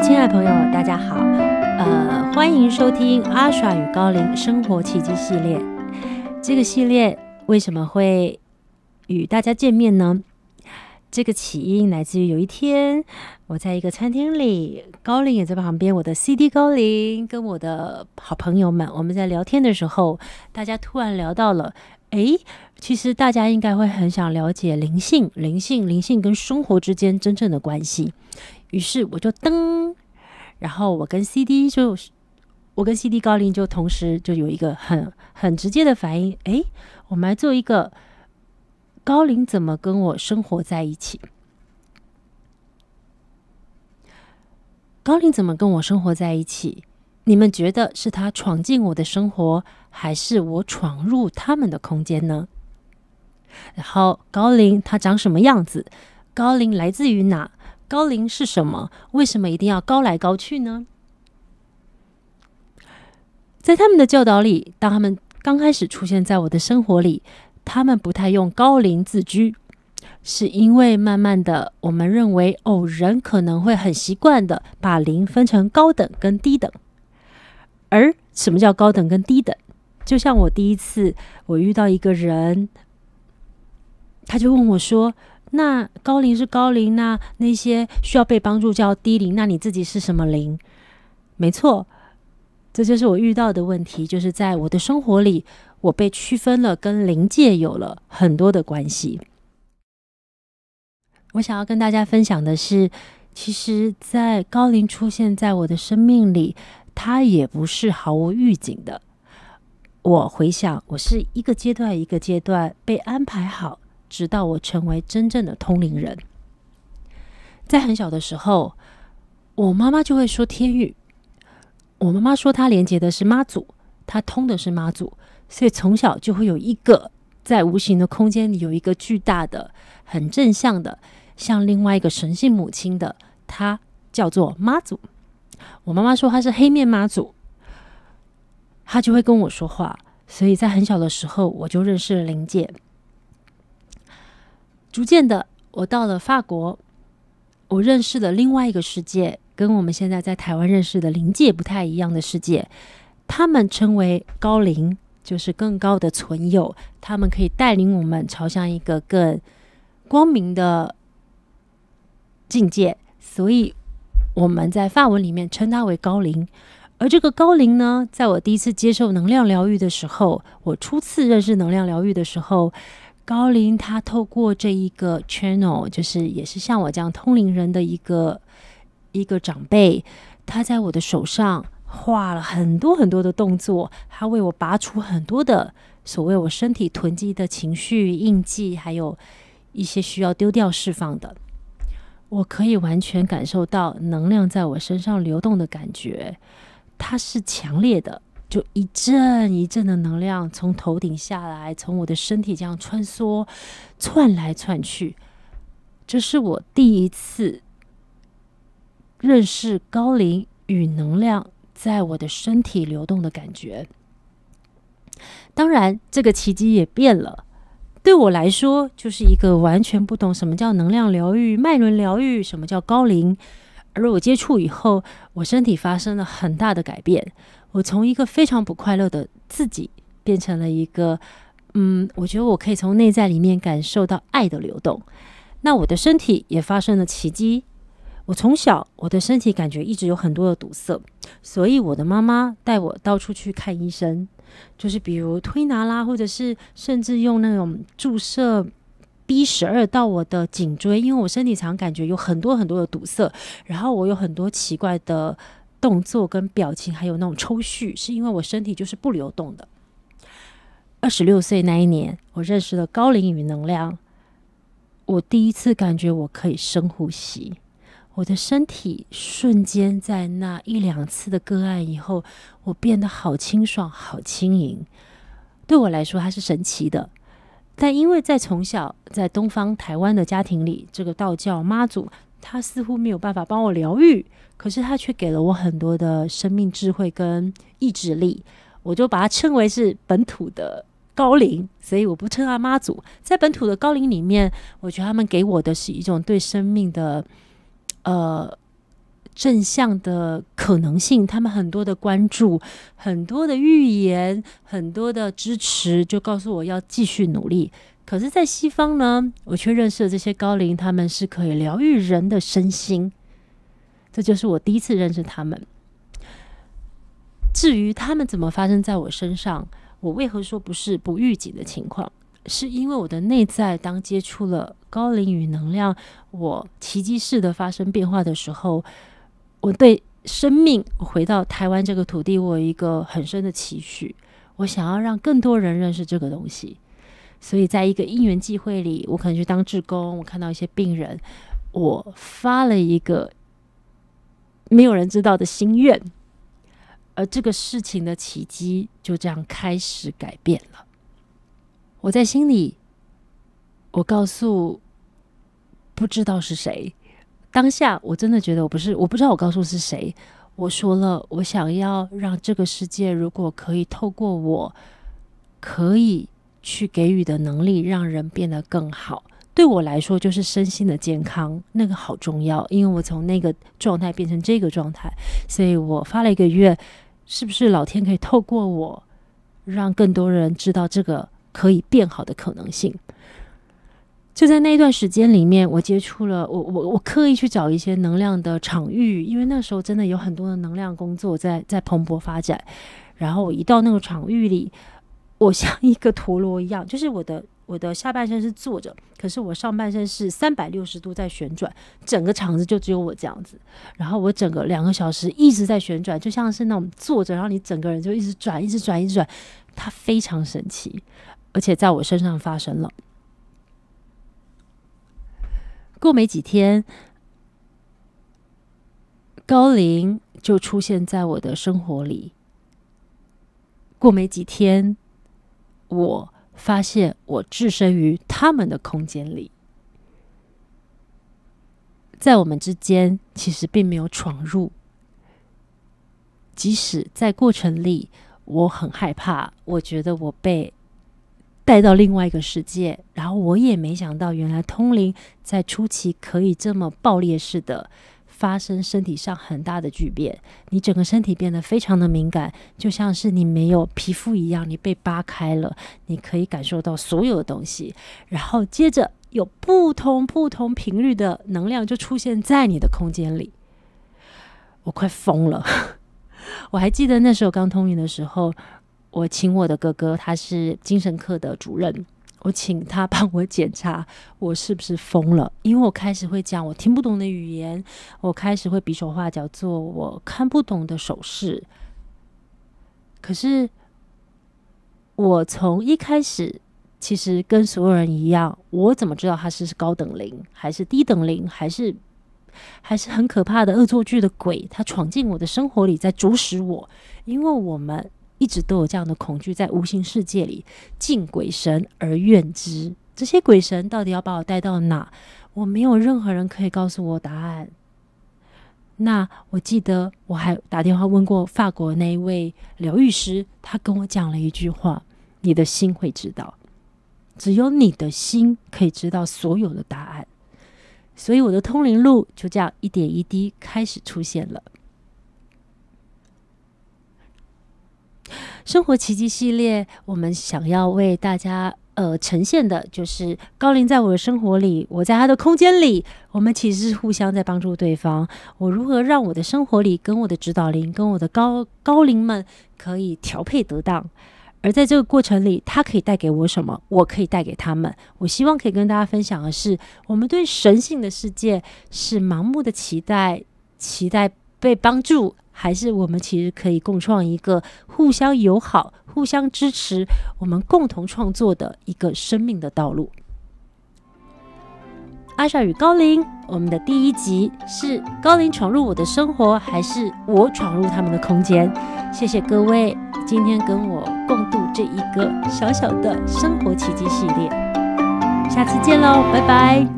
亲爱的朋友，大家好，呃，欢迎收听阿耍与高龄生活奇迹系列。这个系列为什么会与大家见面呢？这个起因来自于有一天，我在一个餐厅里，高龄也在旁边，我的 CD 高龄跟我的好朋友们，我们在聊天的时候，大家突然聊到了，诶，其实大家应该会很想了解灵性、灵性、灵性跟生活之间真正的关系。于是我就噔，然后我跟 CD 就，我跟 CD 高龄就同时就有一个很很直接的反应，诶，我们来做一个。高龄怎么跟我生活在一起？高龄怎么跟我生活在一起？你们觉得是他闯进我的生活，还是我闯入他们的空间呢？然后高龄他长什么样子？高龄来自于哪？高龄是什么？为什么一定要高来高去呢？在他们的教导里，当他们刚开始出现在我的生活里。他们不太用高龄自居，是因为慢慢的，我们认为哦，人可能会很习惯的把零分成高等跟低等。而什么叫高等跟低等？就像我第一次我遇到一个人，他就问我说：“那高龄是高龄，那那些需要被帮助叫低龄，那你自己是什么龄？”没错，这就是我遇到的问题，就是在我的生活里。我被区分了，跟灵界有了很多的关系。我想要跟大家分享的是，其实，在高龄出现在我的生命里，它也不是毫无预警的。我回想，我是一个阶段一个阶段被安排好，直到我成为真正的通灵人。在很小的时候，我妈妈就会说天语。我妈妈说她连接的是妈祖，她通的是妈祖。所以从小就会有一个在无形的空间里有一个巨大的、很正向的，像另外一个神性母亲的，她叫做妈祖。我妈妈说她是黑面妈祖，她就会跟我说话。所以在很小的时候，我就认识了灵界。逐渐的，我到了法国，我认识了另外一个世界，跟我们现在在台湾认识的灵界不太一样的世界。他们称为高龄。就是更高的存有，他们可以带领我们朝向一个更光明的境界，所以我们在法文里面称它为高龄。而这个高龄呢，在我第一次接受能量疗愈的时候，我初次认识能量疗愈的时候，高龄他透过这一个 channel，就是也是像我这样通灵人的一个一个长辈，他在我的手上。画了很多很多的动作，他为我拔除很多的所谓我身体囤积的情绪印记，还有一些需要丢掉释放的。我可以完全感受到能量在我身上流动的感觉，它是强烈的，就一阵一阵的能量从头顶下来，从我的身体这样穿梭、窜来窜去。这是我第一次认识高龄与能量。在我的身体流动的感觉，当然，这个奇迹也变了。对我来说，就是一个完全不懂什么叫能量疗愈、脉轮疗愈，什么叫高龄。而我接触以后，我身体发生了很大的改变。我从一个非常不快乐的自己，变成了一个，嗯，我觉得我可以从内在里面感受到爱的流动。那我的身体也发生了奇迹。我从小，我的身体感觉一直有很多的堵塞，所以我的妈妈带我到处去看医生，就是比如推拿啦，或者是甚至用那种注射 B 十二到我的颈椎，因为我身体常感觉有很多很多的堵塞，然后我有很多奇怪的动作跟表情，还有那种抽搐，是因为我身体就是不流动的。二十六岁那一年，我认识了高龄与能量，我第一次感觉我可以深呼吸。我的身体瞬间在那一两次的个案以后，我变得好清爽、好轻盈。对我来说，它是神奇的。但因为在从小在东方台湾的家庭里，这个道教妈祖，他似乎没有办法帮我疗愈，可是他却给了我很多的生命智慧跟意志力。我就把它称为是本土的高龄，所以我不称他妈祖。在本土的高龄里面，我觉得他们给我的是一种对生命的。呃，正向的可能性，他们很多的关注，很多的预言，很多的支持，就告诉我要继续努力。可是，在西方呢，我却认识了这些高龄，他们是可以疗愈人的身心。这就是我第一次认识他们。至于他们怎么发生在我身上，我为何说不是不预警的情况？是因为我的内在当接触了高龄与能量，我奇迹式的发生变化的时候，我对生命回到台湾这个土地，我有一个很深的期许，我想要让更多人认识这个东西。所以在一个因缘际会里，我可能去当志工，我看到一些病人，我发了一个没有人知道的心愿，而这个事情的奇迹就这样开始改变了。我在心里，我告诉不知道是谁，当下我真的觉得我不是，我不知道我告诉是谁。我说了，我想要让这个世界，如果可以透过我，可以去给予的能力，让人变得更好。对我来说，就是身心的健康，那个好重要。因为我从那个状态变成这个状态，所以我发了一个愿，是不是老天可以透过我，让更多人知道这个。可以变好的可能性，就在那一段时间里面，我接触了我我我刻意去找一些能量的场域，因为那时候真的有很多的能量工作在在蓬勃发展。然后我一到那个场域里，我像一个陀螺一样，就是我的我的下半身是坐着，可是我上半身是三百六十度在旋转，整个场子就只有我这样子。然后我整个两个小时一直在旋转，就像是那种坐着，然后你整个人就一直转，一直转，一直转，它非常神奇。而且在我身上发生了。过没几天，高龄就出现在我的生活里。过没几天，我发现我置身于他们的空间里，在我们之间其实并没有闯入。即使在过程里，我很害怕，我觉得我被。带到另外一个世界，然后我也没想到，原来通灵在初期可以这么爆裂式的发生身体上很大的巨变，你整个身体变得非常的敏感，就像是你没有皮肤一样，你被扒开了，你可以感受到所有的东西，然后接着有不同不同频率的能量就出现在你的空间里，我快疯了！我还记得那时候刚通灵的时候。我请我的哥哥，他是精神科的主任，我请他 帮我检查我是不是疯了，因为我开始会讲我听不懂的语言，我开始会比手画脚做我看不懂的手势。可是我从一开始，其实跟所有人一样，我怎么知道他是高等灵还是低等灵，还是还是很可怕的恶作剧的鬼？他闯进我的生活里，在主使我，因为我们。一直都有这样的恐惧，在无形世界里敬鬼神而怨之。这些鬼神到底要把我带到哪？我没有任何人可以告诉我答案。那我记得我还打电话问过法国那一位疗愈师，他跟我讲了一句话：“你的心会知道，只有你的心可以知道所有的答案。”所以我的通灵路就这样一点一滴开始出现了。生活奇迹系列，我们想要为大家呃呈现的，就是高龄在我的生活里，我在他的空间里，我们其实是互相在帮助对方。我如何让我的生活里跟我的指导灵、跟我的高高龄们可以调配得当？而在这个过程里，他可以带给我什么？我可以带给他们。我希望可以跟大家分享的是，我们对神性的世界是盲目的期待，期待被帮助。还是我们其实可以共创一个互相友好、互相支持、我们共同创作的一个生命的道路。阿少与高林，我们的第一集是高林闯入我的生活，还是我闯入他们的空间？谢谢各位今天跟我共度这一个小小的生活奇迹系列，下次见喽，拜拜。